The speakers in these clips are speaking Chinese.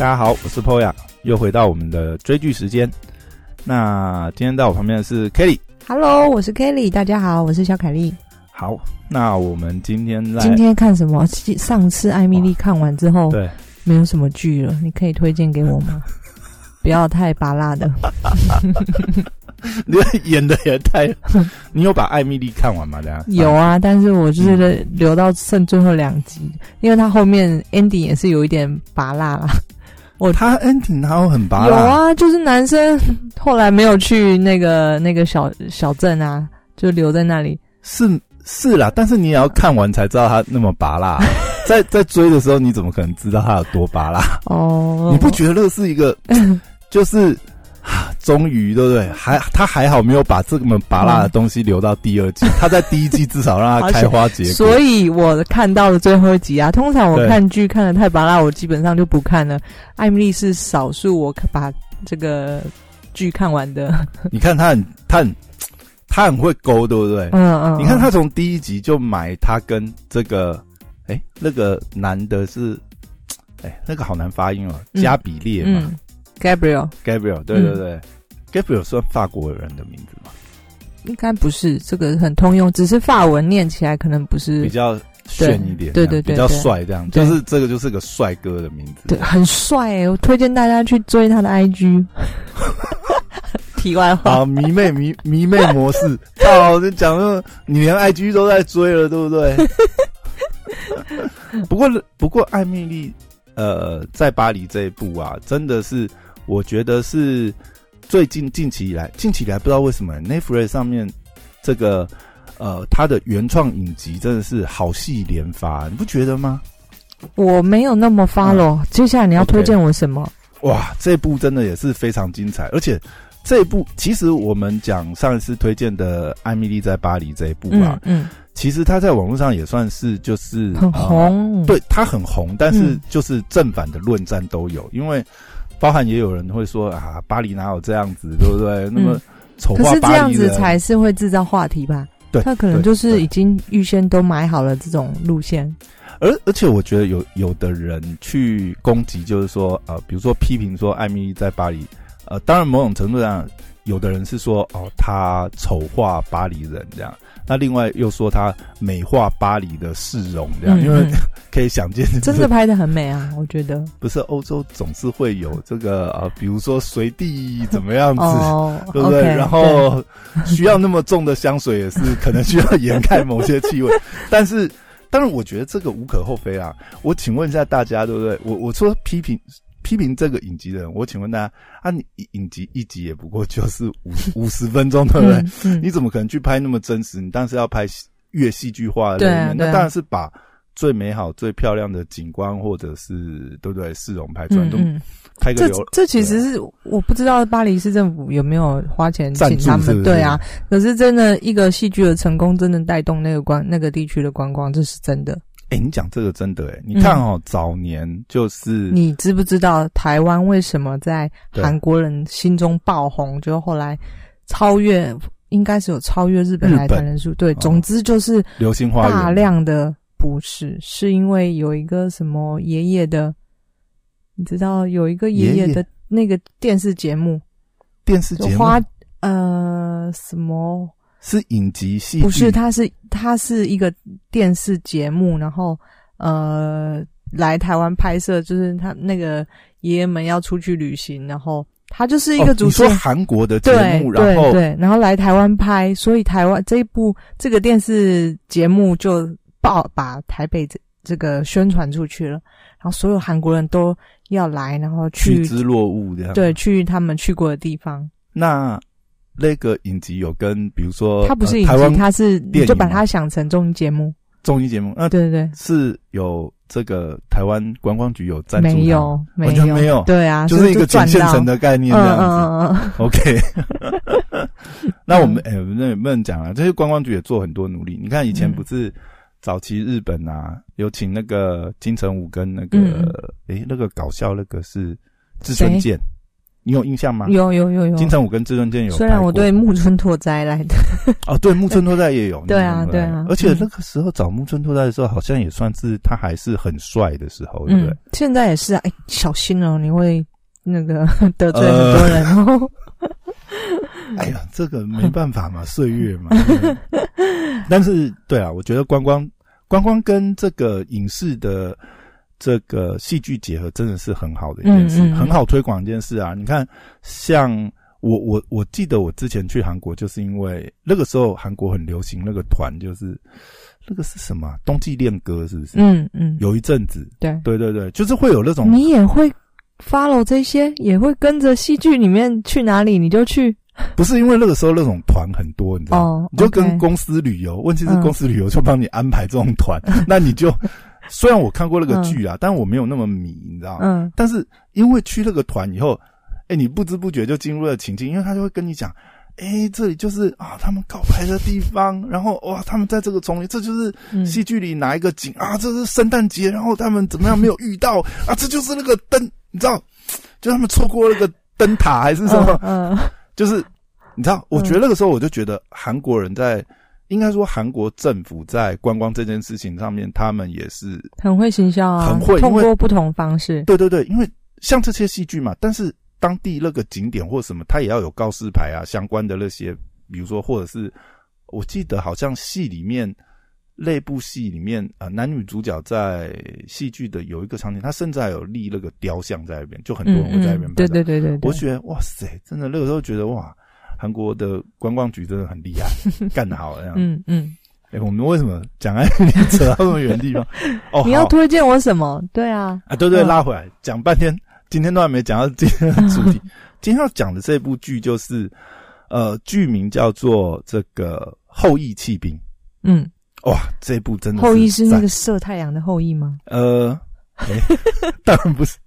大家好，我是 Poya，又回到我们的追剧时间。那今天在我旁边的是 Kelly。Hello，我是 Kelly，大家好，我是小凯丽。好，那我们今天来今天看什么？上次艾米丽看完之后，对没有什么剧了，你可以推荐给我吗？不要太拔辣的。你演的也太 你有把艾米丽看完吗？这样有啊，但是我就是留到剩最后两集，因为他后面 ending 也是有一点拔辣啦。哦，他 ending 他有很拔辣有啊，就是男生后来没有去那个那个小小镇啊，就留在那里。是是啦，但是你也要看完才知道他那么拔辣。在在追的时候，你怎么可能知道他有多拔辣？哦，你不觉得是一个 就是？啊，终于对不对？还他还好没有把这么拔辣的东西留到第二季，他在第一季至少让他开花结果。所以我看到了最后一集啊。通常我看剧看的太拔辣，我基本上就不看了。艾米丽是少数我把这个剧看完的。你看他很他很他很会勾，对不对？嗯嗯，你看他从第一集就买他跟这个哎那个男的是哎那个好难发音哦，嗯加比列嘛、嗯，Gabriel。Gabriel，对对对、g a b r i e l 算法国人的名字吗，应该不是这个很通用，只是法文念起来可能不是比较炫一点，对对对比较帅这样，对。就是这个就是个帅哥的名字，对，很帅诶，我推荐大家去追他的 IG。题外话，好，迷妹迷迷妹模式，靠，就讲说你连 IG 都在追了，对不对？不 过不过，艾米丽呃，在巴黎这一部啊，真的是我觉得是最近近期以来，近期以来不知道为什么 Netflix 上面这个呃，它的原创影集真的是好戏连发，你不觉得吗？我没有那么 follow。接下来你要推荐我什么？哇，这部真的也是非常精彩，而且这一部其实我们讲上一次推荐的《艾米丽在巴黎》这一部啊，嗯嗯，其实它在网络上也算是就是很呃红。对，它很红，但是嗯就是正反的论战都有，因为包含也有人会说啊，巴黎哪有这样子，对不对？那么丑化可是这样子才是会制造话题吧？对他可能就是已经预先都买好了这种路线。而而且我觉得有有的人去攻击，就是说呃，比如说批评说艾米丽在巴黎，呃，当然某种程度上，有的人是说哦，他丑化巴黎人这样，那另外又说他美化巴黎的市容这样，嗯因为嗯可以想见，真的拍的很美啊，我觉得。不是欧洲总是会有这个呃，比如说随地怎么样子。哦，对不对然后需要那么重的香水，也是可能需要掩盖某些气味。但是，当然，我觉得这个无可厚非啊。我请问一下大家，对不对？我我说批评批评这个影集的人，我请问大家啊，你影集一集也不过就是五 五十分钟，对不对？嗯嗯你怎么可能去拍那么真实？你当时要拍越戏剧化的对啊那一面，对啊那当然是把最美好、最漂亮的景观或者是对不对市容拍出来，都拍个流这其实是我不知道巴黎市政府有没有花钱请他们，是是对啊。可是真的一个戏剧的成功，真的带动那个观那个地区的观光，这是真的。哎、你讲这个真的哎、你看哦，早年就是你知不知道台湾为什么在韩国人心中爆红？就后来超越，应该是有超越日本来台人数。对，哦总之就是流星花园大量的不是，是因为有一个什么爷爷的，你知道有一个爷爷爷的那个电视节目，电视节目花呃什么是影集戏，不是，它是它是一个电视节目，然后呃来台湾拍摄，就是他那个爷爷们要出去旅行，然后他就是一哦个主持人。你说韩国的节目，然后对对，然后来台湾拍，所以台湾这一部这个电视节目就报把台北这这个宣传出去了，然后所有韩国人都要来，然后去趋之若鹜这样。，对去他们去过的地方。那那个影集有跟比如说它不是影集，呃台湾它是你就把吗它想成综艺节目。综艺节目，那对对对。是有这个台湾观光局有赞助它没有，完全没有？对啊，就是一个赚到。捡现成的概念嗯这样子。嗯嗯嗯 OK，那我们哎，那也不能讲啊，这些观光局也做很多努力。你看以前嗯。不是早期日本啊，有请那个金城武跟那个嗯。诶那个搞笑那个是志村健你有印象吗？有有有有。金城武跟志尊健有。虽然我对木村拓哉来的。哦，对，木村拓哉也有。对啊，对啊。而且那个时候找木村拓哉的时候，好像也算是他还是很帅的时候，对不对？现在也是啊，哎，小心哦，你会那个 得罪很多人哦。哎呀，这个没办法嘛，岁月嘛。但是，对啊，我觉得观光观光跟这个影视的这个戏剧结合，真的是很好的一件事，很好推广一件事啊。你看，像我我我记得我之前去韩国，就是因为那个时候韩国很流行那个团，就是那个是什么冬季恋歌，是不是？嗯嗯，有一阵子，对对对对，就是会有那种你也会 follow 这些，也会跟着戏剧里面去哪里你就去。不是因为那个时候那种团很多，你知道，你就跟公司旅游。问题是公司旅游就帮你安排这种团，那你就虽然我看过那个剧啊，但我没有那么迷，你知道嗯。但是因为去那个团以后，哎，你不知不觉就进入了情境，因为他就会跟你讲，哎，这里就是啊，他们告白的地方，然后哇，他们在这个丛林，这就是戏剧里哪一个景啊？这是圣诞节，然后他们怎么样没有遇到啊？这就是那个灯，你知道，就他们错过那个灯塔还是什么？嗯。就是，你知道，我觉得那个时候我就觉得韩国人在，应该说韩国政府在观光这件事情上面，他们也是很会行销啊，很会通过不同方式。对对对，因为像这些戏剧嘛，但是当地那个景点或什么，它也要有告示牌啊，相关的那些，比如说或者是，我记得好像戏里面。那部戏里面啊，男女主角在戏剧的有一个场景，他甚至还有立那个雕像在那边，就很多人会在那边拍。对对对对，我觉得哇塞，真的那个时候觉得哇，韩国的观光局真的很厉害，干得好这样。嗯嗯。哎，我们为什么讲爱扯到这么远地方？哦，你要推荐我什么？对啊。啊，对对，拉回来讲半天，今天都还没讲到今天的主题。今天要讲的这部剧就是，呃，剧名叫做这个《后羿弃兵》。嗯。哇，这部真的后羿是那个射太阳的后羿吗？呃，当然不是，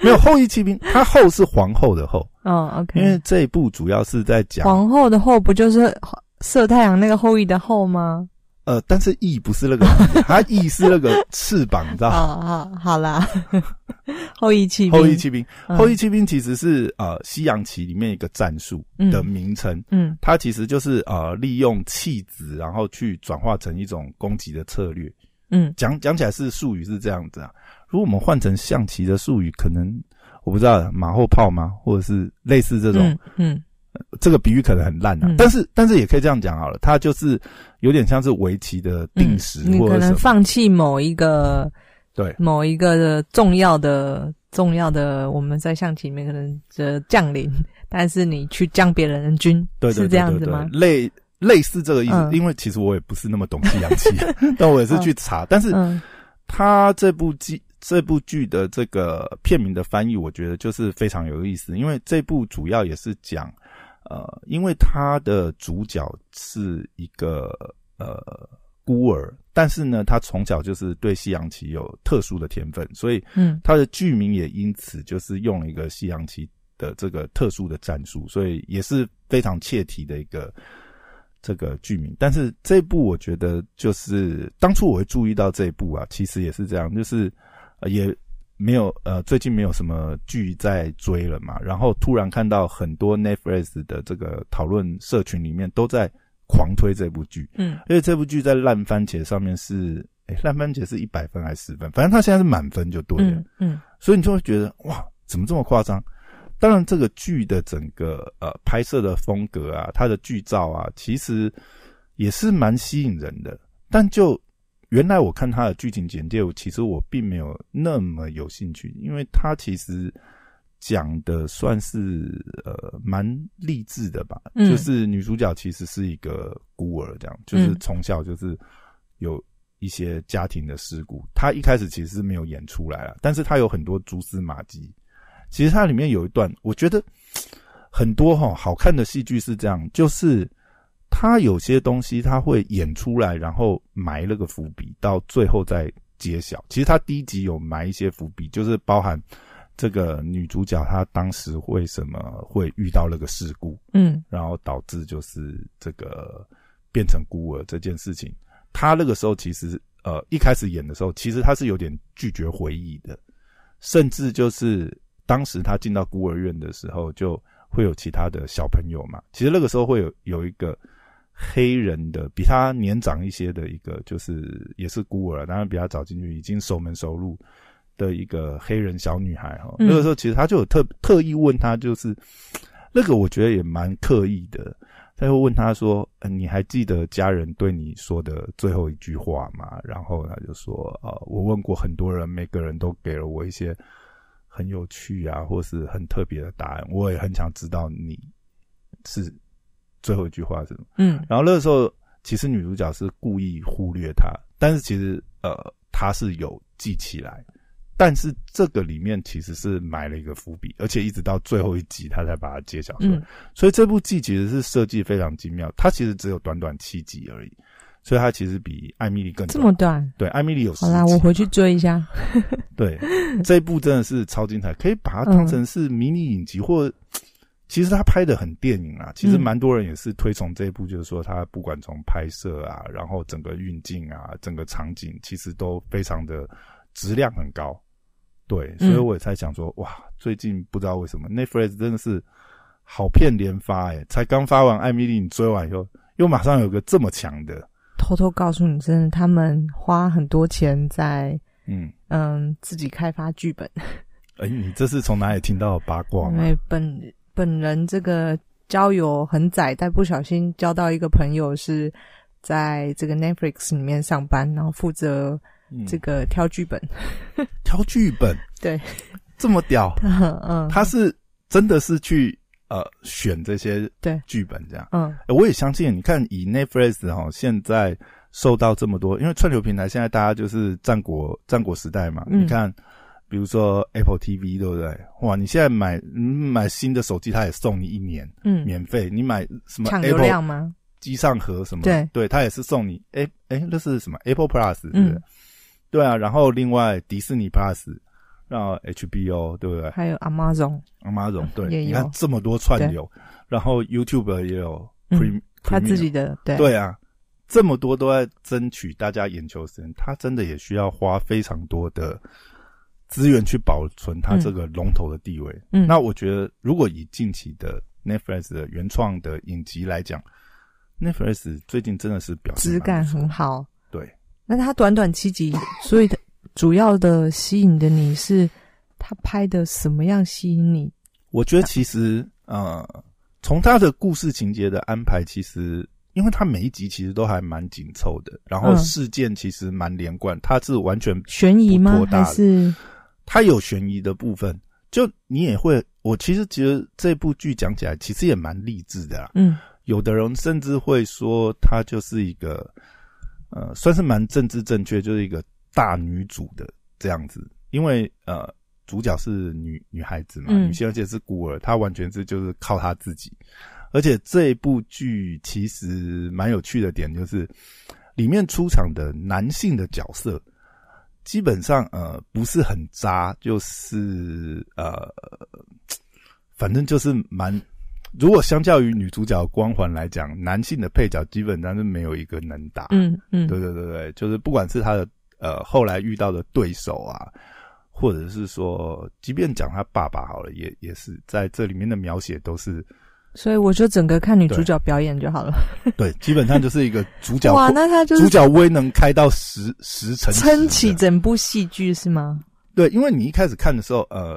没有后羿骑兵，他后是皇后的后。哦，OK，因为这一部主要是在讲皇后的后，不就是射太阳那个后羿的后吗？呃，但是翼不是那个，它翼是那个翅膀，你知道吗？好好啦，后羿骑后羿骑兵，后羿骑兵其实是呃西洋棋里面一个战术的名称。嗯，它其实就是呃利用弃子，然后去转化成一种攻击的策略。嗯，讲讲起来是术语是这样子啊。如果我们换成象棋的术语，可能我不知道马后炮吗？或者是类似这种？嗯。这个比喻可能很烂啊，但是但是也可以这样讲好了，它就是有点像是围棋的定时，你可能放弃某一个对某一个的重要的重要的我们在象棋里面可能的将领，但是你去将别人的军，对是这样子吗？类类似这个意思，因为其实我也不是那么懂西洋棋，但我也是去查，但是他这部剧这部剧的这个片名的翻译，我觉得就是非常有意思，因为这部主要也是讲。呃，因为他的主角是一个呃孤儿，但是呢，他从小就是对西洋棋有特殊的天分，所以嗯，他的剧名也因此就是用了一个西洋棋的这个特殊的战术，所以也是非常切题的一个这个剧名。但是这部我觉得就是当初我会注意到这一部啊，其实也是这样，就是也。没有呃，最近没有什么剧在追了嘛，然后突然看到很多 Netflix 的这个讨论社群里面都在狂推这部剧，嗯，因为这部剧在烂番茄上面是，哎，烂番茄是一百分还是十分？反正它现在是满分就对了，嗯，所以你就会觉得哇，怎么这么夸张？当然，这个剧的整个呃拍摄的风格啊，它的剧照啊，其实也是蛮吸引人的，但就。原来我看他的剧情简介，其实我并没有那么有兴趣，因为他其实讲的算是呃蛮励志的吧，就是女主角其实是一个孤儿，这样就是从小就是有一些家庭的事故，他一开始其实是没有演出来了，但是她有很多蛛丝马迹。其实它里面有一段，我觉得很多哈好看的戏剧是这样，就是。他有些东西他会演出来，然后埋了个伏笔，到最后再揭晓。其实他第一集有埋一些伏笔，就是包含这个女主角她当时为什么会遇到那个事故，嗯，然后导致就是这个变成孤儿这件事情。他那个时候其实呃一开始演的时候，其实他是有点拒绝回忆的，甚至就是当时他进到孤儿院的时候，就会有其他的小朋友嘛。其实那个时候会有有一个黑人的，比他年长一些的一个，就是也是孤儿，当然比他早进去，已经守门守路的一个黑人小女孩哈。嗯那个时候其实他就有特特意问他，就是那个我觉得也蛮刻意的。他会问他说：“呃，你还记得家人对你说的最后一句话吗？”然后他就说：“呃，我问过很多人，每个人都给了我一些很有趣啊，或是很特别的答案。我也很想知道你是最后一句话是什么。”嗯然后那个时候，其实女主角是故意忽略他，但是其实呃，她是有记起来，但是这个里面其实是埋了一个伏笔，而且一直到最后一集，他才把它揭晓出来。嗯所以这部剧其实是设计非常精妙，它其实只有短短七集而已，所以它其实比艾米丽更这么短。对，艾米丽有十好啦，我回去追一下。对，这一部真的是超精彩，可以把它当成是迷你影集，或其实他拍的很电影啊。其实嗯蛮多人也是推崇这一部，就是说他不管从拍摄啊，然后整个运镜啊，整个场景，其实都非常的质量很高。对，所以嗯我也才想说，哇，最近不知道为什么 Netflix 真的是好片连发、欸，才刚发完《艾米丽》，你追完以后，又马上有个这么强的，偷偷告诉你，真的，他们花很多钱在嗯，嗯自己开发剧本，哎、你这是从哪里听到的八卦吗？因为本本人这个交友很窄，但不小心交到一个朋友是在这个 Netflix 里面上班，然后负责嗯。这个挑剧本。挑剧本，对，这么屌，嗯，他是真的是去呃选这些对。剧本这样。嗯。呃我也相信，你看以 Netflix 哈、现在受到这么多，因为串流平台现在大家就是战国战国时代嘛，嗯。你看。比如说 Apple TV 对不对？哇，你现在买嗯买新的手机，它也送你一年嗯，免费。你买什么抢流 Apple 量吗？机上盒什么？对对，它也是送你。哎哎，那是什么 Apple Plus？嗯对啊，然后另外迪士尼 Plus，然后 HBO 对不对？还有 Amazon，Amazon 对你看这么多串流，然后 YouTube 也有嗯 Pre，、他自己的对对啊，这么多都在争取大家眼球时间，他真的也需要花非常多的资源去保存它这个龙头的地位。嗯那我觉得，如果以近期的 Netflix 的原创的影集来讲，Netflix 最近真的是表现质感很好。对。那它短短七集，所以它主要的吸引的你是它拍的什么样吸引你？我觉得其实呃，从它的故事情节的安排，其实因为它每一集其实都还蛮紧凑的，然后嗯事件其实蛮连贯，它是完全悬疑吗还是它有悬疑的部分，就你也会，我其实觉得这部剧讲起来其实也蛮励志的啦。嗯有的人甚至会说，它就是一个呃，算是蛮政治正确，就是一个大女主的这样子，因为呃，主角是女女孩子嘛，嗯女性而且是孤儿，她完全是就是靠她自己。而且这一部剧其实蛮有趣的点就是，里面出场的男性的角色，基本上呃不是很渣，就是呃，反正就是蛮。如果相较于女主角光环来讲，男性的配角基本上是没有一个能打。嗯嗯，对对对对，就是不管是他的呃后来遇到的对手啊，或者是说，即便讲他爸爸好了，也也是在这里面的描写都是所以我就整个看女主角表演就好了。对，基本上就是一个主角 哇，那他就是主角威能开到十十乘撑起整部戏剧是吗？对，因为你一开始看的时候，呃，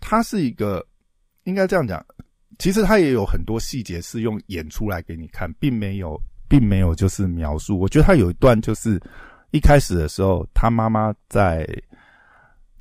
它是一个应该这样讲，其实它也有很多细节是用演出来给你看，并没有，并没有就是描述。我觉得他有一段就是一开始的时候，他妈妈在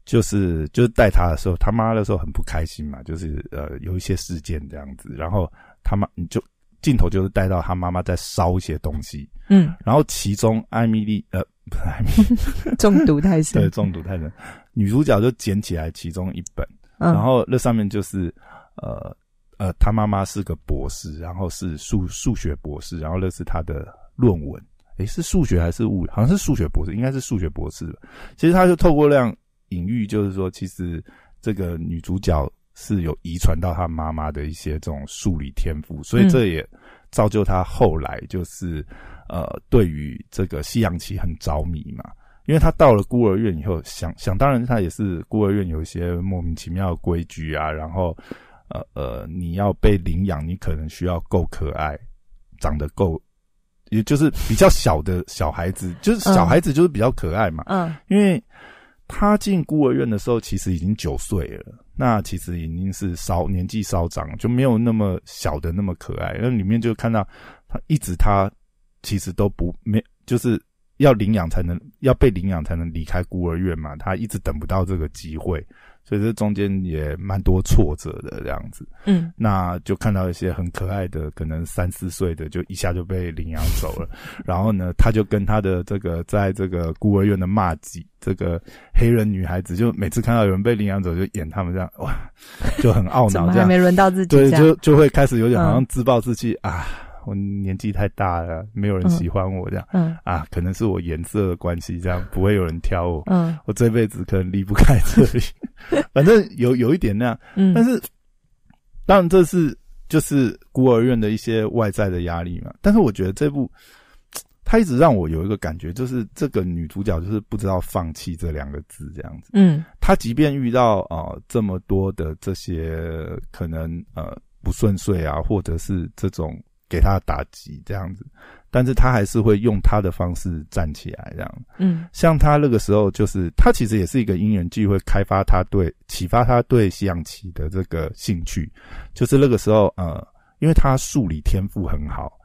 就是就是带他的时候，他妈那时候很不开心嘛，就是呃有一些事件这样子，然后他妈你就镜头就是带到他妈妈在烧一些东西，嗯，然后其中艾米丽呃不是艾米丽。中毒太深对，。中毒太深。女主角就捡起来其中一本，嗯，然后那上面就是呃呃，他妈妈是个博士，然后是数数学博士，然后那是他的论文。诶，是数学还是物理？好像是数学博士，应该是数学博士吧。其实他就透过那样隐喻，就是说，其实这个女主角是有遗传到她妈妈的一些这种数理天赋，所以这也造就她后来就是呃，对于这个西洋棋很着迷嘛。因为他到了孤儿院以后，想想当然他也是孤儿院有一些莫名其妙的规矩啊，然后呃呃，你要被领养，你可能需要够可爱，长得够，也就是比较小的小孩子，就是小孩子就是比较可爱嘛。嗯因为他进孤儿院的时候，其实已经九岁了，那其实已经是稍年纪稍长，就没有那么小的那么可爱。那里面就看到他一直他其实都不没，就是要领养才能要被领养才能离开孤儿院嘛，他一直等不到这个机会，所以这中间也蛮多挫折的这样子。嗯那就看到一些很可爱的，可能三四岁的，就一下就被领养走了。然后呢，他就跟他的这个在这个孤儿院的骂几这个黑人女孩子，就每次看到有人被领养走，就演他们这样，哇，就很懊恼这样。怎么还没轮到自己？对，就就会开始有点好像嗯自暴自弃、啊，我年纪太大了，没有人喜欢我这样、嗯啊，可能是我颜色的关系，这样不会有人挑我。嗯我这辈子可能离不开这里，反正有有一点那样，嗯，但是，当然这是就是孤儿院的一些外在的压力嘛。但是我觉得这部，它一直让我有一个感觉，就是这个女主角就是不知道放弃这两个字这样子。嗯她即便遇到啊、呃这么多的这些可能呃不顺遂啊，或者是这种给他的打击这样子，但是他还是会用他的方式站起来这样。嗯像他那个时候，就是他其实也是一个因缘际会，开发他对启发他对西洋棋的这个兴趣。就是那个时候，呃，因为他数理天赋很好，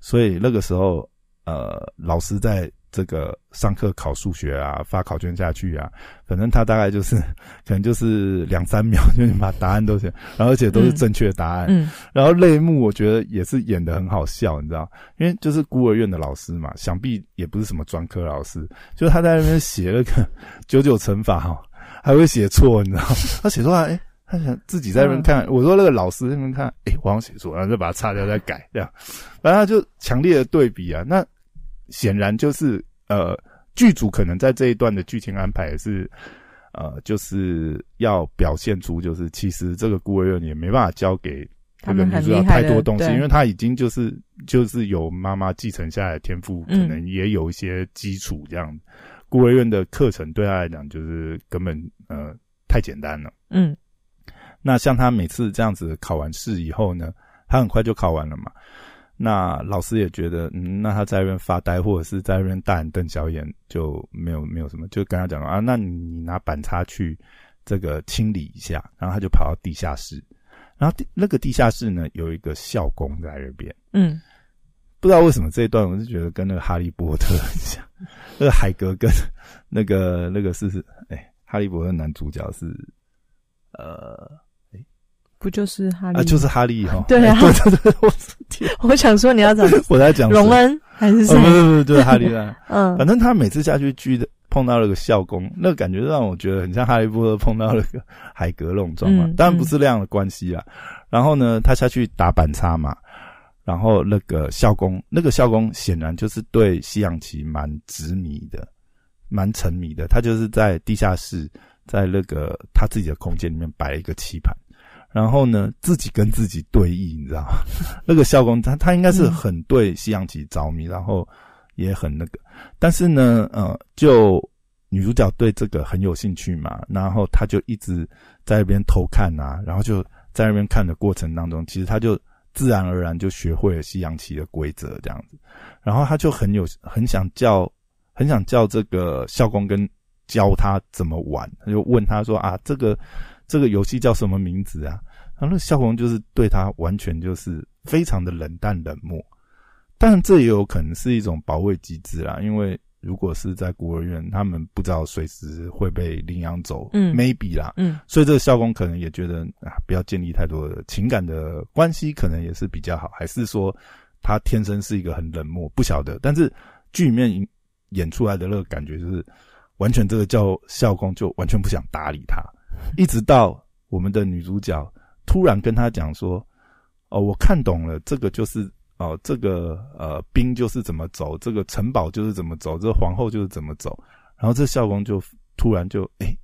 所以那个时候，呃，老师在这个上课考数学啊，发考卷下去啊，反正他大概就是 可能就是两三秒就能把答案都写，然后而且都是正确答案。嗯。然后泪目，我觉得也是演的很好笑，你知道，因为就是孤儿院的老师嘛，想必也不是什么专科老师，就他在那边写那个 九九乘法哈，还会写错，你知道，他写错了，哎，他想自己在那边看，我说那个老师在那边看，哎，我好像写错，然后就把它擦掉再改，这样，反正他就强烈的对比啊，那显然就是呃，剧组可能在这一段的剧情安排也是。呃，就是要表现出，就是其实这个孤儿院也没办法交给他们很这个女主角太多东西，因为她已经就是就是有妈妈继承下来的天赋，可嗯能也有一些基础这样。孤儿院的课程对她来讲就是根本呃太简单了。嗯那像她每次这样子考完试以后呢，她很快就考完了嘛。那老师也觉得，嗯，那他在那边发呆，或者是在那边大眼瞪小眼，就没有没有什么，就跟他讲啊，那你拿板擦去这个清理一下，然后他就跑到地下室，然后地那个地下室呢有一个校工在那边，嗯。不知道为什么这一段我是觉得跟那个哈利波特很像，那个海格跟那个那个是哎，哈利波特男主角是呃不就是哈利？啊就是哈利哈，对啊哎对对对，我天，我想说你要讲 我在讲谁荣恩还是什么不？是不是，就是哈利啊。嗯反正他每次下去狙的碰到了个校工，那个感觉让我觉得很像哈利波特碰到了个海格那种状况，嗯当然不是那样的关系啦。然后呢，他下去打板擦嘛，然后那个校工，那个校工显然就是对西洋棋蛮执迷的，蛮沉迷的。他就是在地下室，在那个他自己的空间里面摆了一个棋盘。然后呢，自己跟自己对弈，你知道吗？那个校工他他应该是很对西洋棋着迷，然后也很那个，但是呢，呃，就女主角对这个很有兴趣嘛，然后他就一直在那边偷看啊，然后就在那边看的过程当中，其实他就自然而然就学会了西洋棋的规则这样子，然后他就很有很想叫很想叫这个校工跟教他怎么玩，他就问他说啊，这个这个游戏叫什么名字啊？然后那个校工就是对他完全就是非常的冷淡冷漠。当然，这也有可能是一种保卫机制啦，因为如果是在孤儿院，他们不知道随时会被领养走，嗯，maybe 啦，嗯所以这个校工可能也觉得啊，不要建立太多的情感的关系，可能也是比较好，还是说他天生是一个很冷漠，不晓得。但是剧里面演演出来的那个感觉就是，完全这个叫校工就完全不想搭理他，一直到我们的女主角突然跟他讲说：“哦，我看懂了，这个就是哦，这个呃兵就是怎么走，这个城堡就是怎么走，这个皇后就是怎么走。”然后这校工就突然就哎。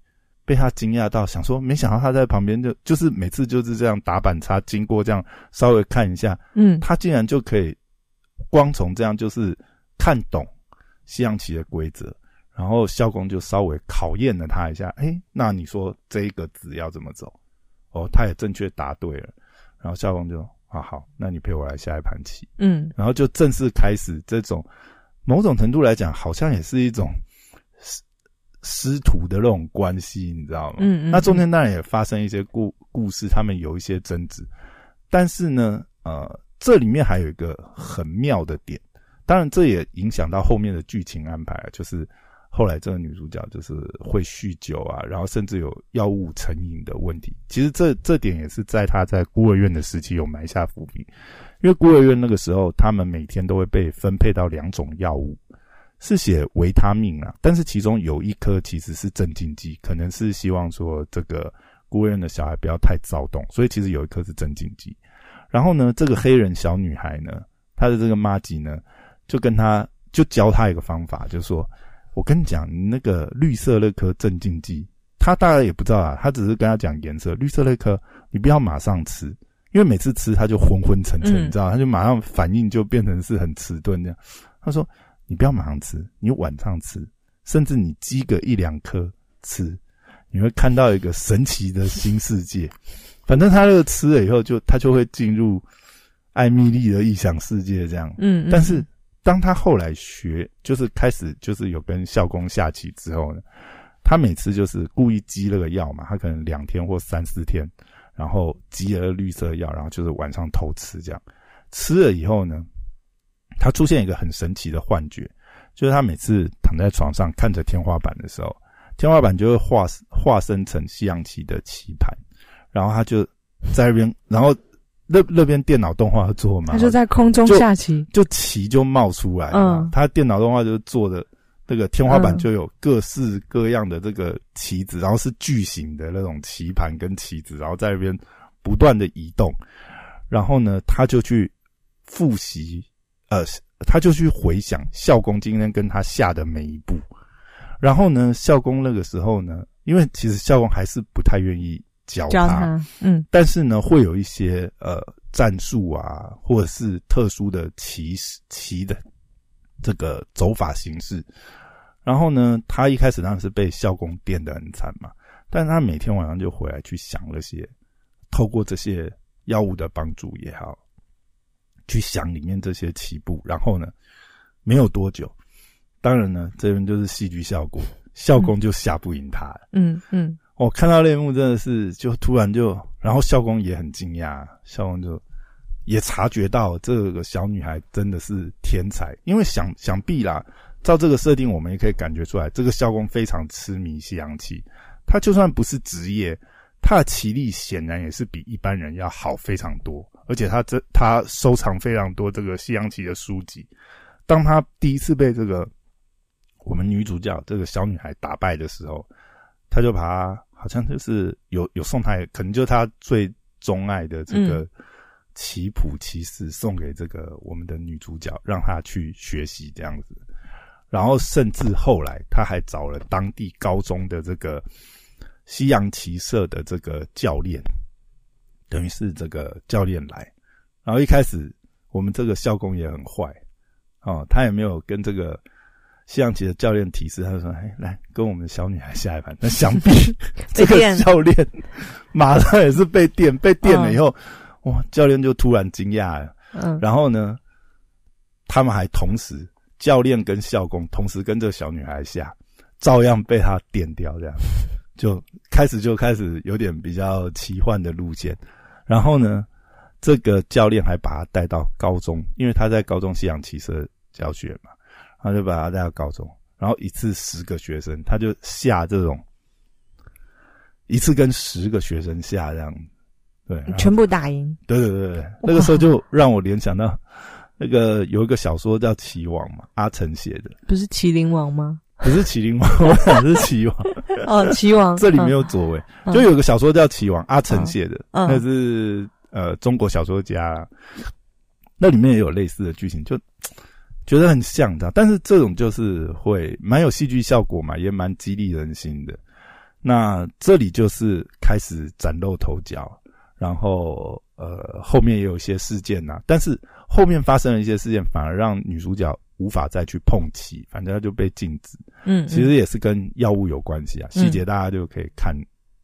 被他惊讶到，想说没想到他在旁边就就是每次就是这样打板擦，经过这样稍微看一下，嗯他竟然就可以光从这样就是看懂西洋棋的规则，然然后校工就稍微考验了他一下，哎，那你说这个字要怎么走？哦，他也正确答对了，然后校工就啊好，那你陪我来下一盘棋，嗯然后就正式开始这种某种程度来讲，好像也是一种师师徒的那种关系，你知道吗？嗯嗯，那中间当然也发生一些故故事，他们有一些争执，但是呢，呃，这里面还有一个很妙的点，当然这也影响到后面的剧情安排，就是后来这个女主角就是会酗酒啊，然后甚至有药物成瘾的问题。其实这这点也是在她在孤儿院的时期有埋下伏笔，因为孤儿院那个时候他们每天都会被分配到两种药物。是写维他命啊，但是其中有一颗其实是镇静剂，可能是希望说这个孤儿院的小孩不要太躁动，所以其实有一颗是镇静剂。然后呢，这个黑人小女孩呢，她的这个妈吉呢，就跟她就教她一个方法，就是说我跟你讲，你那个绿色那颗镇静剂，他大概也不知道啊，他只是跟他讲颜色，绿色那颗你不要马上吃，因为每次吃他就昏昏沉沉，嗯你知道，他就马上反应就变成是很迟钝这样。他说。你不要马上吃，你晚上吃，甚至你积个一两颗吃，你会看到一个神奇的新世界。反正他这个吃了以后就，他就会进入艾米丽的异想世界这样。嗯，嗯但是当他后来学，就是开始就是有跟校工下棋之后呢，他每次就是故意积那个药嘛，他可能两天或三四天，然后积了绿色药，然后就是晚上偷吃这样。吃了以后呢？他出现一个很神奇的幻觉，就是他每次躺在床上看着天花板的时候，天花板就会化化身成西洋棋的棋盘，然后他就在那边，然后那那边电脑动画做嘛，他就在空中下棋，就棋就冒出来，嗯，他电脑动画就做的那个天花板就有各式各样的这个棋子，然后是巨型的那种棋盘跟棋子，然后在那边不断的移动，然后呢，他就去复习。呃，他就去回想校工今天跟他下的每一步，然后呢，校工那个时候呢，因为其实校工还是不太愿意教教他，嗯，但是呢，会有一些呃战术啊，或者是特殊的棋棋的这个走法形式。然后呢，他一开始当然是被校工电得很惨嘛，但是他每天晚上就回来去想那些，透过这些药物的帮助也好。去想里面这些棋步，然后呢，没有多久，当然呢，这边就是戏剧效果，校工就吓不赢他了。嗯嗯，我看到那一幕真的是，就突然就，然后校工也很惊讶，校工就也察觉到这个小女孩真的是天才，因为想想必啦，照这个设定，我们也可以感觉出来，这个校工非常痴迷西洋棋，他就算不是职业。他的棋力显然也是比一般人要好非常多，而且他这他收藏非常多这个西洋棋的书籍。当他第一次被这个我们女主角这个小女孩打败的时候，他就把她好像就是有有送他，可能就是他最钟爱的这个棋谱骑士送给这个我们的女主角，让她去学习这样子。然后甚至后来他还找了当地高中的这个。西洋棋社的这个教练，等于是这个教练来，然后一开始我们这个校工也很坏哦，他也没有跟这个西洋棋的教练提示，他就说：“哎，来跟我们小女孩下一盘。”那想必 这个教练马上也是被电，被电了以后，哇！教练就突然惊讶了，嗯，然后呢，他们还同时教练跟校工同时跟这个小女孩下，照样被他电掉，这样。就开始就开始有点比较奇幻的路线，然后呢，这个教练还把他带到高中，因为他在高中西洋棋社教学嘛，他就把他带到高中，然后一次十个学生，他就下这种一次跟十个学生下这样，对，全部打赢。对对对对，那个时候就让我联想到那个有一个小说叫《棋王》嘛，阿成写的，不是麒麟王吗？不是麒麟王，我想是棋王。哦，棋王这里没有左为，嗯就有个小说叫《棋王》，阿成写的，嗯那是呃中国小说家，那里面也有类似的剧情，就觉得很像的。但是这种就是会蛮有戏剧效果嘛，也蛮激励人心的。那这里就是开始崭露头角，然后呃后面也有一些事件呐、但是后面发生了一些事件，反而让女主角无法再去碰漆，反正她就被禁止。嗯，其实也是跟药物有关系啊，嗯细节大家就可以看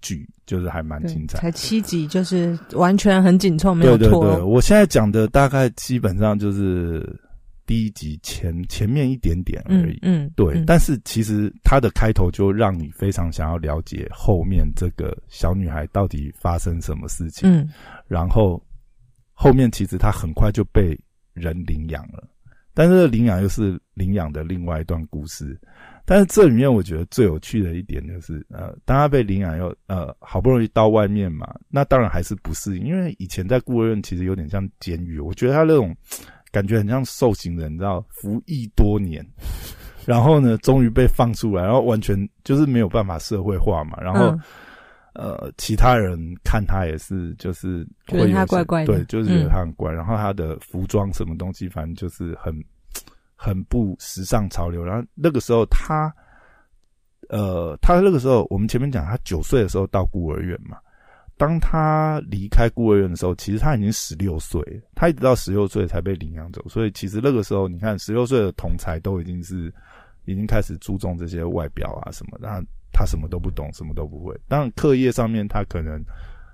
剧，就是还蛮精彩。才七集，就是完全很紧凑，没有对对对，我现在讲的大概基本上就是第一集前前面一点点而已。嗯嗯，对，嗯。但是其实它的开头就让你非常想要了解后面这个小女孩到底发生什么事情，嗯。然后后面其实她很快就被人领养了，但是领养又是领养的另外一段故事。但是这里面我觉得最有趣的一点就是，呃，当她被领养又呃好不容易到外面嘛，那当然还是不适应，因为以前在孤儿院其实有点像监狱，我觉得他那种感觉很像受刑人，你知道，服役多年，然后呢，终于被放出来，然后完全就是没有办法社会化嘛，然后、嗯。呃，其他人看他也是就是觉得他怪怪的。对，就是觉得嗯他很怪，然后他的服装什么东西，反正就是很 很不时尚潮流，然后那个时候他。呃，他那个时候，我们前面讲，他九岁的时候到孤儿院嘛。当他离开孤儿院的时候，其实他已经十六岁，他一直到十六岁才被领养走。所以其实那个时候，你看十六岁的同才都已经是已经开始注重这些外表啊什么，那他什么都不懂，什么都不会。当然，课业上面他可能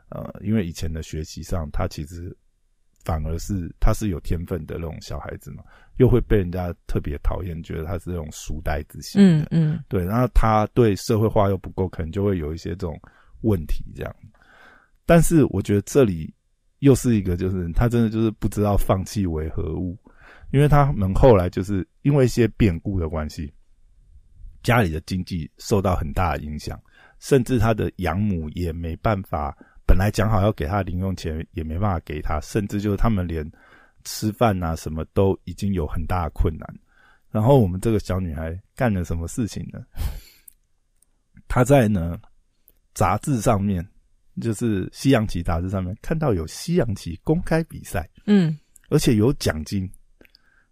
呃，因为以前的学习上，他其实反而是他是有天分的那种小孩子嘛，又会被人家特别讨厌，觉得他是那种书呆子型的。嗯嗯对，然后他对社会化又不够，可能就会有一些这种问题这样。但是我觉得这里又是一个，就是他真的就是不知道放弃为何物，因为他们后来就是因为一些变故的关系，家里的经济受到很大的影响，甚至他的养母也没办法，本来讲好要给他零用钱，也没办法给他，甚至就是他们连吃饭啊什么都已经有很大的困难。然后我们这个小女孩干了什么事情呢？她在呢杂志上面，就是西洋棋杂志上面看到有西洋棋公开比赛，嗯而且有奖金。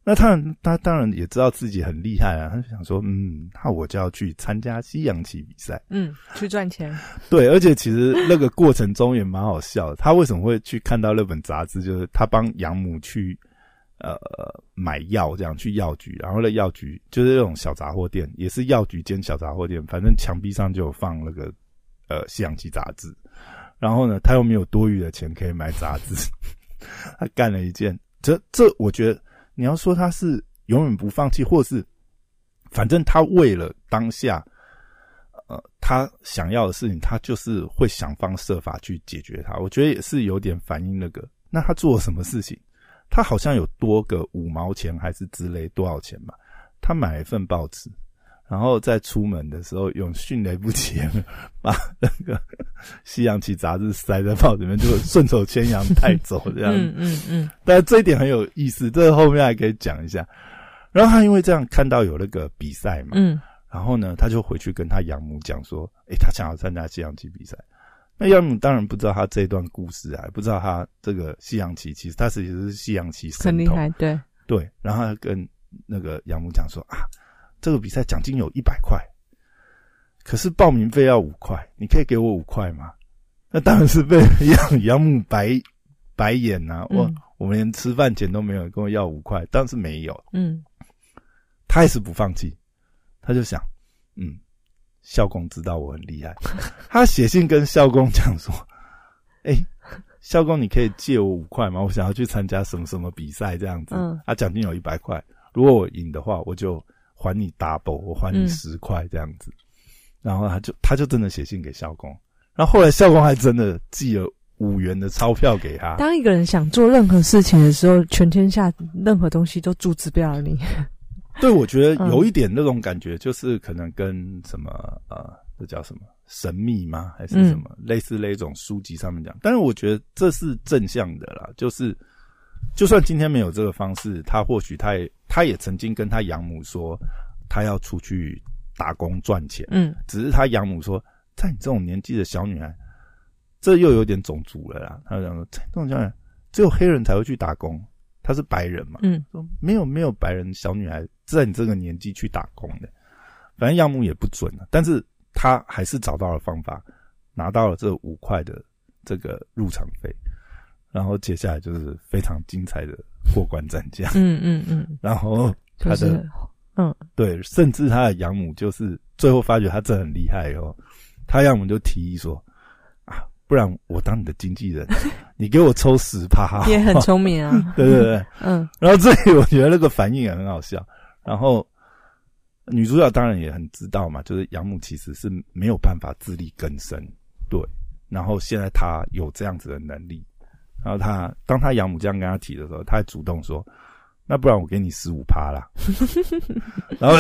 那他他当然也知道自己很厉害啊，他就想说，嗯，那我就要去参加西洋棋比赛。嗯，去赚钱。对，而且其实那个过程中也蛮好笑的。他为什么会去看到那本杂志？就是他帮养母去呃买药，这样去药局，然后那药局就是那种小杂货店，也是药局兼小杂货店，反正墙壁上就有放那个呃西洋棋杂志。然后呢，他又没有多余的钱可以买杂志，他干了一件，这这我觉得你要说他是永远不放弃，或是反正他为了当下。呃，他想要的事情，他就是会想方设法去解决它。我觉得也是有点反映那个。那他做了什么事情？他好像有多个五毛钱还是之类多少钱吧？他买一份报纸，然后在出门的时候用迅雷不及掩耳把那个 西洋棋杂志塞在报纸里面，就顺手牵羊带走这样子。嗯嗯嗯但是这一点很有意思，这个后面还可以讲一下。然后他因为这样看到有那个比赛嘛，嗯然后呢，他就回去跟他养母讲说：“诶，他想要参加西洋棋比赛。”那养母当然不知道他这段故事啊，不知道他这个西洋棋其实他其实是西洋棋，很厉害。对，对。然后他跟那个养母讲说：“啊，这个比赛奖金有一百块，可是报名费要五块，你可以给我五块吗？”那当然是被养养母白白眼呐、我、嗯我们连吃饭钱都没有，跟我要五块，当然是没有。嗯他还是不放弃，他就想，嗯，校工知道我很厉害，他写信跟校工讲说，哎、校工你可以借我五块吗？我想要去参加什么什么比赛这样子，嗯啊，奖金有一百块，如果我赢的话，我就还你 double，我还你嗯十块这样子。然后他就他就真的写信给校工，然后后来校工还真的寄了五元的钞票给他，当一个人想做任何事情的时候，全天下任何东西都阻止不了你。对，我觉得嗯有一点那种感觉，就是可能跟什么呃，这叫什么神秘吗？还是什么、类似那种书籍上面讲？但是我觉得这是正向的啦，就是就算今天没有这个方式，他或许他也他也曾经跟他养母说，他要出去打工赚钱，嗯。只是他养母说，在你这种年纪的小女孩，这又有点种族了啦。他讲说，这种小女孩，只有黑人才会去打工，他是白人嘛，嗯。说没有没有白人小女孩在你这个年纪去打工的，反正养母也不准了，但是他还是找到了方法，拿到了这五块的这个入场费，然后接下来就是非常精彩的过关斩将，嗯嗯嗯，然后他的、就是嗯。对，甚至他的养母就是最后发觉他真的很厉害哦，他养母就提议说啊，不然我当你的经纪人，你给我抽十趴，也很聪明啊，对对对，嗯。然后这里我觉得那个反应也很好笑，然后女主角当然也很知道嘛，就是养母其实是没有办法自力更生，对，然后现在她有这样子的能力，然后他当他养母这样跟他提的时候，他还主动说，那不然我给你十五趴啦，然后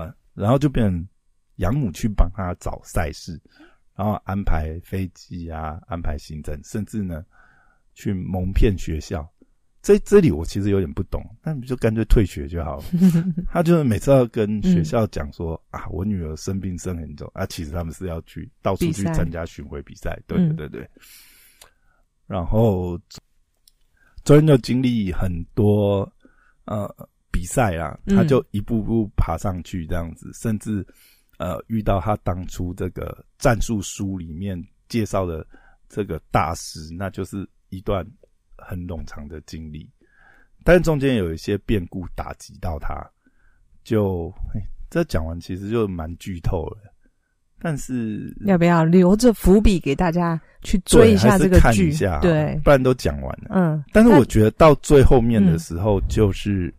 啊，然后就变成养母去帮他找赛事，然后安排飞机啊，安排行程，甚至呢去蒙骗学校。这这里我其实有点不懂，那你就干脆退学就好了。他就是每次要跟学校讲说、啊，我女儿生病生很重啊，其实他们是要去到处去参加巡回比赛，对嗯对对对。然后中间就经历很多呃比赛啦，嗯。他就一步步爬上去这样子，甚至呃遇到他当初这个战术书里面介绍的这个大师，那就是一段很冗长的经历，但是中间有一些变故打击到他，就嘿这讲完其实就蛮剧透了，但是要不要留着伏笔给大家去追一下这个剧？看一下？对，不然都讲完了。嗯，但是我觉得到最后面的时候，就是、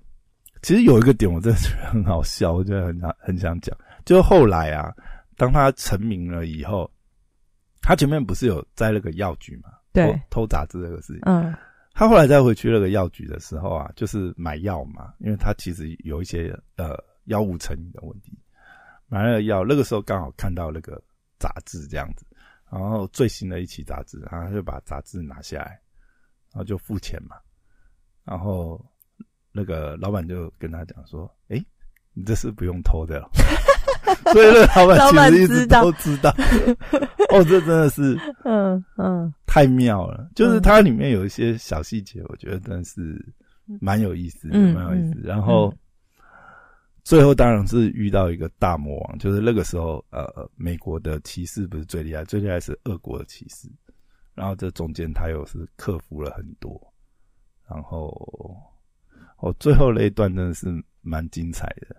其实有一个点我真的觉得很好笑，我觉得很想很想讲，就是后来啊，当他成名了以后，他前面不是有在那个药局嘛，对，偷偷杂志这个事情，嗯。他后来再回去那个药局的时候啊，就是买药嘛，因为他其实有一些呃药物成瘾的问题，买了药，那个时候刚好看到那个杂志这样子，然后最新的一期杂志，然后他就把杂志拿下来，然后就付钱嘛，然后那个老板就跟他讲说：“诶，你这是不用偷的、哦。” 所以那个老老板板其实一直都知道。哦，这真的是嗯嗯。太妙了，就是它里面有一些小细节，我觉得真的是蛮有意思蛮有意思嗯。然后最后当然是遇到一个大魔王，就是那个时候呃，美国的骑士不是最厉害，最厉害是俄国的骑士。然后这中间他又是克服了很多，然后哦，最后那一段真的是蛮精彩的，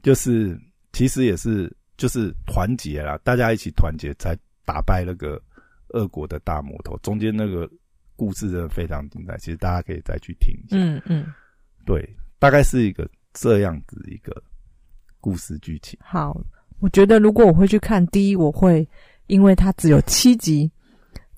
就是其实也是就是团结啦，大家一起团结才打败那个俄国的大魔头。中间那个故事真的非常精彩，其实大家可以再去听一下。嗯嗯，对，大概是一个这样子一个故事剧情。好，我觉得如果我会去看，第一我会因为它只有七集，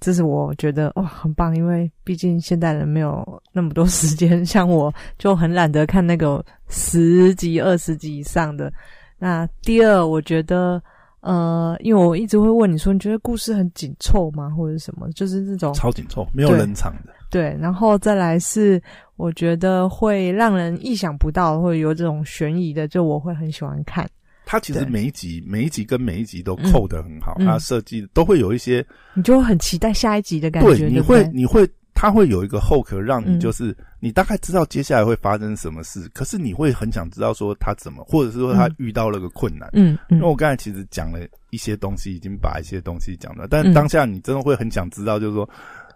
这是我觉得哇很棒，因为毕竟现代人没有那么多时间，像我就很懒得看那个十集、二十集以上的。那第二，我觉得呃，因为我一直会问你说，你觉得故事很紧凑吗，或者什么？就是那种超紧凑，没有冷场的。对，然后再来是我觉得会让人意想不到，会有这种悬疑的，就我会很喜欢看。它其实每一集每一集跟每一集都扣的很好，嗯。它设计都会有一些你就会很期待下一集的感觉，对，你会你会它会有一个后壳，让你嗯。就是、你大概知道接下来会发生什么事，可是你会很想知道说他怎么，或者是说他嗯。遇到了个困难。嗯嗯。因为我刚才其实讲了一些东西，已经把一些东西讲了，但嗯。当下你真的会很想知道，就是说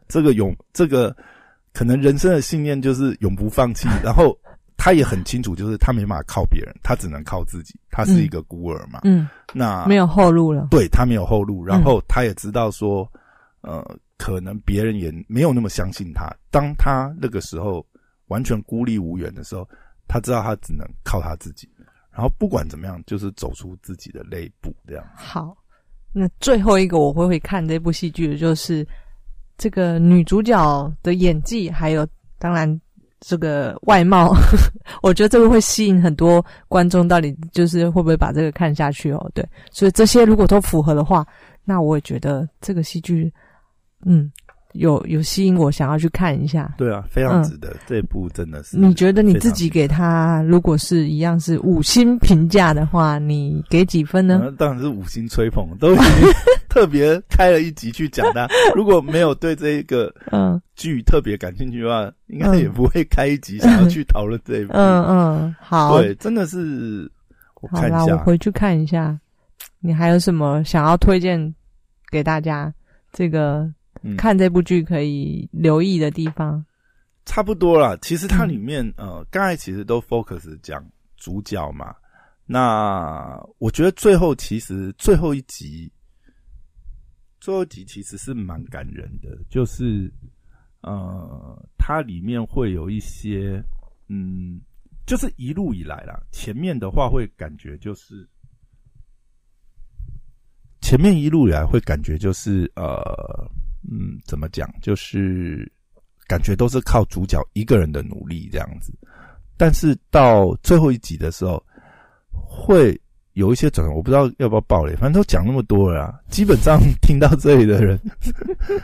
这个永这个可能人生的信念就是永不放弃，然后他也很清楚，就是他没办法靠别人，他只能靠自己，他是一个孤儿嘛。嗯，那没有后路了。对他没有后路，然后他也知道说，呃，可能别人也没有那么相信他。当他那个时候完全孤立无援的时候，他知道他只能靠他自己。然后不管怎么样，就是走出自己的内部，这样。好，那最后一个我会会看这部戏剧的就是这个女主角的演技，还有当然这个外貌，我觉得这个会吸引很多观众，到底就是会不会把这个看下去哦？对，所以这些如果都符合的话，那我也觉得这个戏剧，嗯，有有吸引我想要去看一下。对啊，非常嗯值得。这一部真的是，你觉得你自己给他，如果是一样是五星评价的话，你给几分呢？那当然是五星吹捧，都已经特别开了一集去讲它。如果没有对这个嗯剧特别感兴趣的话，应该也不会开一集想要去讨论这一部。嗯嗯，好，对，真的是我看一下，回去看一下。你还有什么想要推荐给大家？这个看这部剧可以留意的地方？差不多啦。其实它里面，呃，刚才其实都 focus 讲主角嘛。那我觉得最后其实最后一集，最后一集其实是蛮感人的，就是呃，它里面会有一些，嗯，就是一路以来啦，前面的话会感觉就是。前面一路以来会感觉就是呃嗯怎么讲就是感觉都是靠主角一个人的努力这样子，但是到最后一集的时候会有一些转我不知道要不要爆雷，反正都讲那么多了，基本上听到这里的人，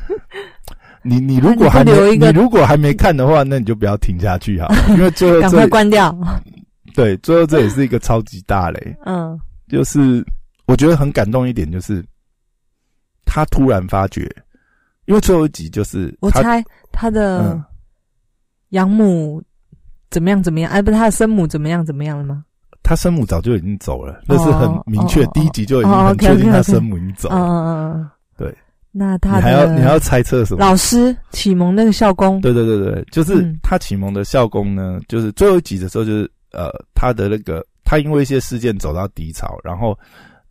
你你如果还没你如果还没看的话，那你就不要听下去哈，因为最后赶快关掉。对，最后这也是一个超级大雷，嗯，就是。我觉得很感动一点，就是他突然发觉，因为最后一集就是我猜他的养母怎么样怎么样，哎，不是他的生母怎么样怎么样了吗？他生母早就已经走了，那是很明确，第一集就已经很确定他生母已经走了。嗯嗯嗯，对。那他还要你还要猜测什么？老师启蒙那个校工？对对对对，就是他启蒙的校工呢，就是最后一集的时候，就是呃，他的那个他因为一些事件走到低潮，然后。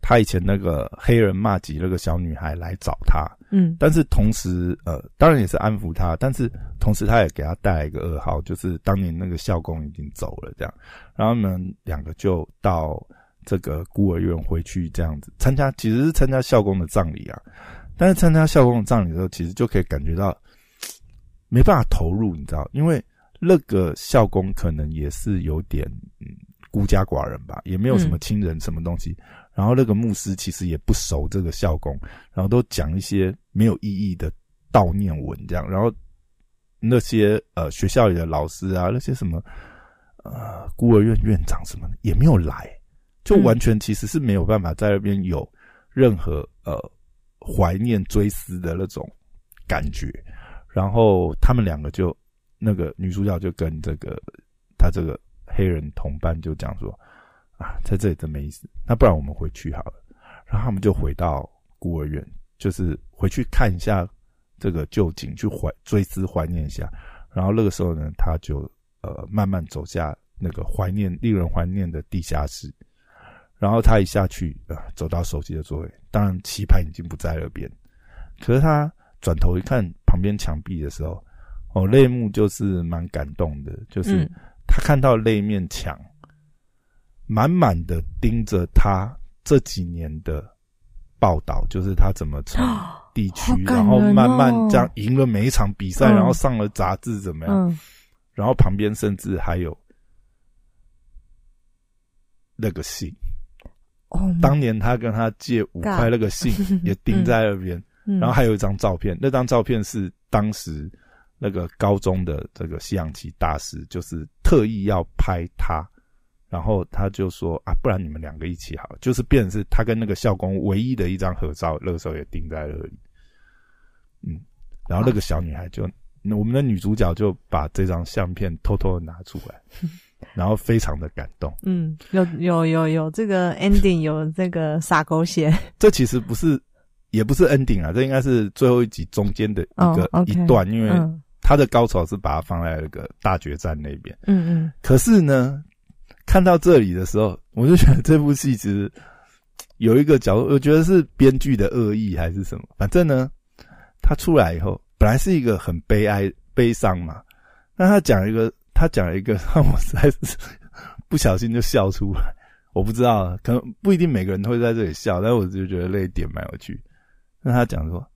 他以前那个黑人骂吉那个小女孩来找他，嗯，但是同时，呃，当然也是安抚他，但是同时他也给他带来一个噩耗，就是当年那个校工已经走了，这样，然后他们两个就到这个孤儿院回去，这样子参加，其实是参加校工的葬礼啊，但是参加校工的葬礼的时候，其实就可以感觉到没办法投入，你知道，因为那个校工可能也是有点嗯孤家寡人吧，也没有什么亲人，什么东西。然后那个牧师其实也不熟这个校工，然后都讲一些没有意义的悼念文，这样。然后那些呃学校里的老师啊，那些什么呃孤儿院院长什么的也没有来，就完全其实是没有办法在那边有任何呃怀念追思的那种感觉。然后他们两个就那个女主角就跟这个他这个黑人同伴就讲说。啊，在这里真没意思。那不然我们回去好了。然后他们就回到孤儿院，就是回去看一下这个旧景，去怀追思怀念一下。然后那个时候呢，他就呃慢慢走下那个怀念、令人怀念的地下室。然后他一下去啊，走到手机的座位，当然棋盘已经不在那边。可是他转头一看旁边墙壁的时候，哦，泪目就是蛮感动的，就是他看到那面墙。满满的盯着他这几年的报道，就是他怎么从地区，然后慢慢这样赢了每一场比赛，然后上了杂志怎么样？然后旁边甚至还有那个信，当年他跟他借五块那个信也钉在那边，然后还有一张照片，那张照片是当时那个高中的这个西洋棋大师，就是特意要拍他。然后他就说啊，不然你们两个一起好，就是变成是他跟那个校工唯一的一张合照，那个时候也钉在那里。嗯，然后那个小女孩就，我们的女主角就把这张相片偷偷的拿出来，然后非常的感动。嗯，有有有有这个 ending，有这个撒狗血。这其实不是，也不是 ending 啊，这应该是最后一集中间的一个一段，因为他的高潮是把它放在那个大决战那边。嗯嗯。可是呢？看到这里的时候，我就觉得这部戏其实有一个角度，我觉得是编剧的恶意还是什么。反正呢，他出来以后，本来是一个很悲哀、悲伤嘛。那他讲一个，他讲一个，让 我实在是不小心就笑出来。我不知道，可能不一定每个人都会在这里笑，但我就觉得那一点蛮有趣。那他讲说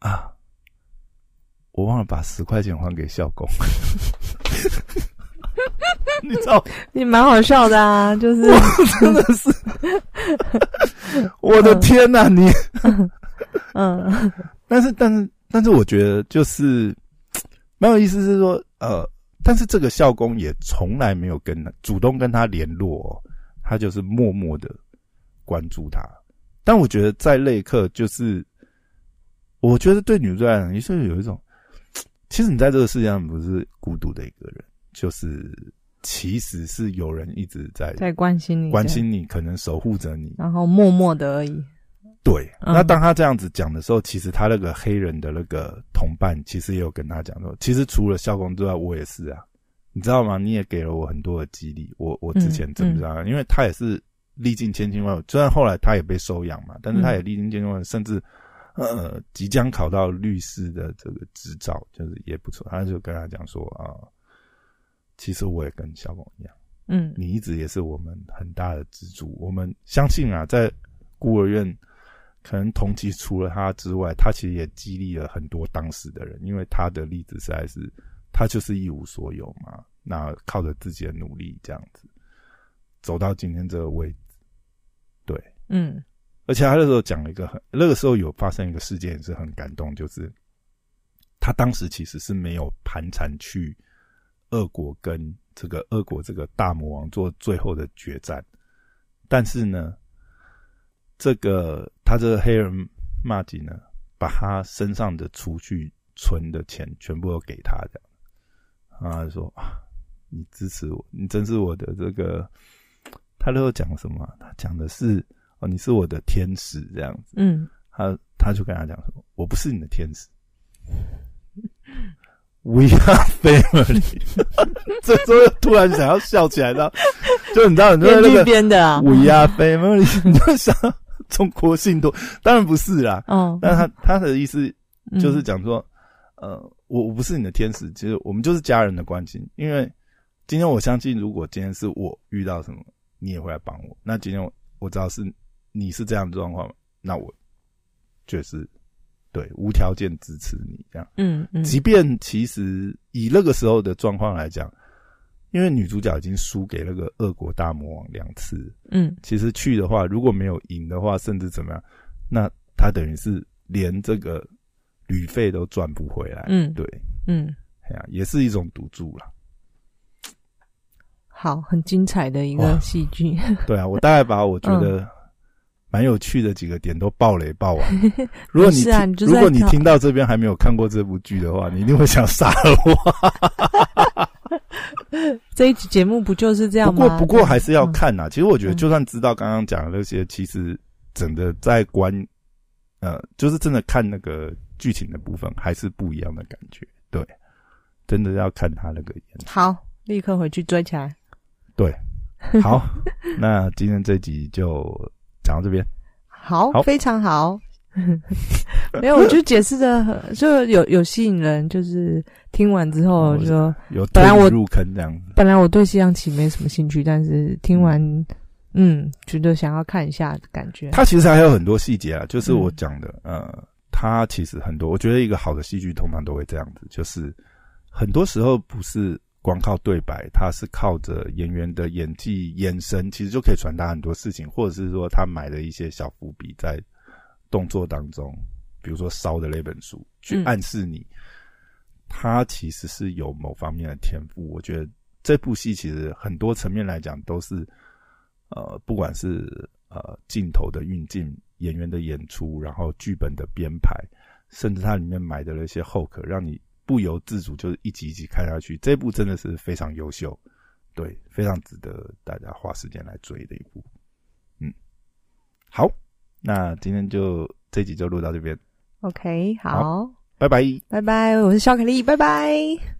啊，我忘了把十块钱还给校工。你知道，你蛮好笑的啊，就是。真的是，我的天哪，你，嗯，但是但是但是，我觉得就是蛮有意思，是说，呃，但是这个校工也从来没有跟主动跟他联络，他就是默默的关注他。但我觉得在那一刻，就是我觉得对女主来讲，也是有一种，其实你在这个世界上不是孤独的一个人，就是。其实是有人一直在在关心你，关心你，可能守护着你，然后默默的而已。对，嗯那当他这样子讲的时候，其实他那个黑人的那个同伴，其实也有跟他讲说，其实除了校工之外，我也是啊，你知道吗？你也给了我很多的激励，我我之前怎么知道？因为他也是历尽千辛万苦，虽然后来他也被收养嘛，但是他也历尽千辛万苦，甚至呃即将考到律师的这个执照，就是也不错。他就跟他讲说啊、其实我也跟校工一样。嗯你一直也是我们很大的支柱。我们相信啊，在孤儿院，可能同期除了他之外，他其实也激励了很多当时的人，因为他的例子实在是，他就是一无所有嘛，那靠着自己的努力这样子走到今天这个位置。对，嗯而且他那时候讲了一个很，那个时候有发生一个事件也是很感动，就是他当时其实是没有盘缠去俄国跟这个俄国这个大魔王做最后的决战，但是呢，这个他这个黑人骂吉呢，把他身上的储蓄存的钱全部都给他这样，然后他说啊，你支持我，你真是我的这个，他那时候讲什么啊？他讲的是。哦，你是我的天使这样子，嗯他他就跟他讲说，我不是你的天使，We are family。这时候突然想要笑起来，然后就你知道，你编剧说那个编的啊，We are family，你就想中国信托，当然不是啦。嗯，但他他的意思嗯就是讲说，呃，我我不是你的天使，其实我们就是家人的关系。因为今天我相信，如果今天是我遇到什么，你也会来帮我。那今天我我知道是你是这样的状况，那我就是对无条件支持你这样。嗯嗯即便其实以那个时候的状况来讲，因为女主角已经输给那个俄国大魔王两次，嗯其实去的话，如果没有赢的话，甚至怎么样，那她等于是连这个旅费都赚不回来。嗯对，嗯，哎呀，也是一种赌注啦。好，很精彩的一哇个戏剧。对啊，我大概把我觉嗯得蛮有趣的几个点都爆雷爆完。如果你如果你听到这边还没有看过这部剧的话，你一定会想杀了我。这一集节目不就是这样吗不？过不过还是要嗯看呐、其实我觉得，嗯就算知道刚刚讲的那些，其实整个在观，呃，就是真的看那个剧情的部分，还是不一样的感觉。对，真的要看他那个演。好，立刻回去追起来。对好，那今天这集就讲到这边。好，好非常好。没有，我就解释的就有有吸引人，就是听完之后哦就有本来我入坑这样子。本来我对西洋棋没什么兴趣，但是听完，嗯，觉得想要看一下的感觉。它其实还有很多细节啊，就是我嗯讲的，呃，它其实很多，我觉得一个好的戏剧通常都会这样子，就是很多时候不是光靠对白，他是靠着演员的演技、眼神，其实就可以传达很多事情，或者是说他埋的一些小伏笔在动作当中，比如说烧的那本书，去嗯暗示你，他其实是有某方面的天赋。我觉得这部戏其实很多层面来讲都是，呃，不管是呃镜头的运镜、演员的演出，然后剧本的编排，甚至它里面埋的那些后壳，让你不由自主就是一集一集看下去。这部真的是非常优秀，对，非常值得大家花时间来追的一部。嗯，好，那今天就这集就录到这边，OK，好，拜拜。拜拜，我是小凯丽，拜拜。